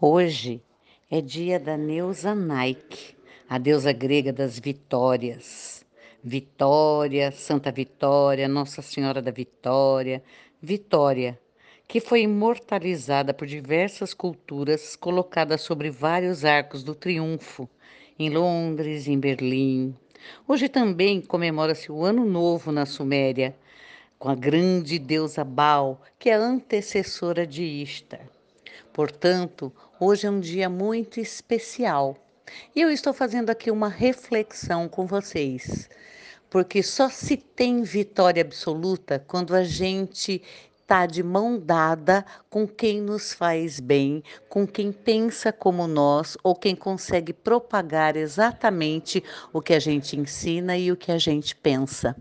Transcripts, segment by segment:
Hoje é dia da Neusa Nike, a deusa grega das vitórias. Vitória, Santa Vitória, Nossa Senhora da Vitória, Vitória, que foi imortalizada por diversas culturas, colocada sobre vários arcos do triunfo, em Londres, em Berlim. Hoje também comemora-se o Ano Novo na Suméria, com a grande deusa Baal, que é antecessora de Ishtar. Portanto, hoje é um dia muito especial. E eu estou fazendo aqui uma reflexão com vocês, porque só se tem vitória absoluta quando a gente está de mão dada com quem nos faz bem, com quem pensa como nós ou quem consegue propagar exatamente o que a gente ensina e o que a gente pensa.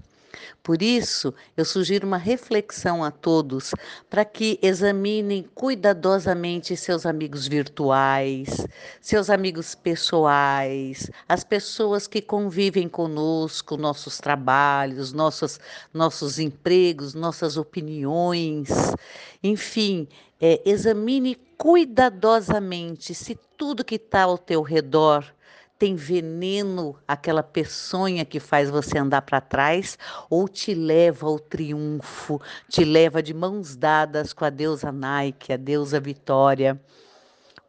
Por isso, eu sugiro uma reflexão a todos para que examinem cuidadosamente seus amigos virtuais, seus amigos pessoais, as pessoas que convivem conosco, nossos trabalhos, nossos, nossos empregos, nossas opiniões, enfim, é, examine cuidadosamente se tudo que está ao teu redor tem veneno, aquela peçonha que faz você andar para trás, ou te leva ao triunfo, te leva de mãos dadas com a deusa Nike, a deusa Vitória.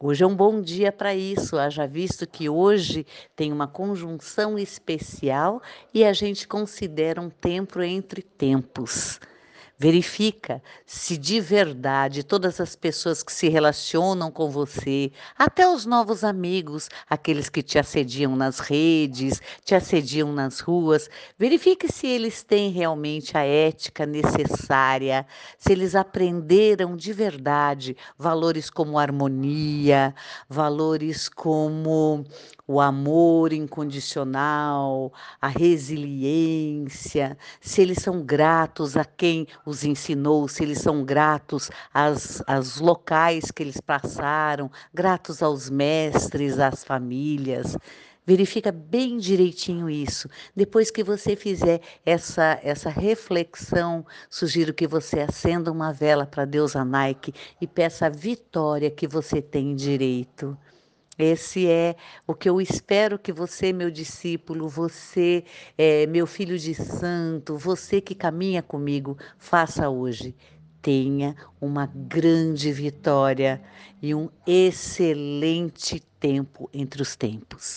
Hoje é um bom dia para isso, haja visto que hoje tem uma conjunção especial e a gente considera um tempo entre tempos. Verifica se de verdade todas as pessoas que se relacionam com você, até os novos amigos, aqueles que te assediam nas redes, te assediam nas ruas, verifique se eles têm realmente a ética necessária, se eles aprenderam de verdade valores como harmonia, valores como o amor incondicional, a resiliência, se eles são gratos a quem os ensinou, se eles são gratos às, aos locais que eles passaram, gratos aos mestres, às famílias. Verifica bem direitinho isso. Depois que você fizer essa, essa reflexão, sugiro que você acenda uma vela para Deus a Nike e peça a vitória que você tem direito. Esse é o que eu espero que você, meu discípulo, você, é, meu filho de santo, você que caminha comigo, faça hoje. Tenha uma grande vitória e um excelente tempo entre os tempos.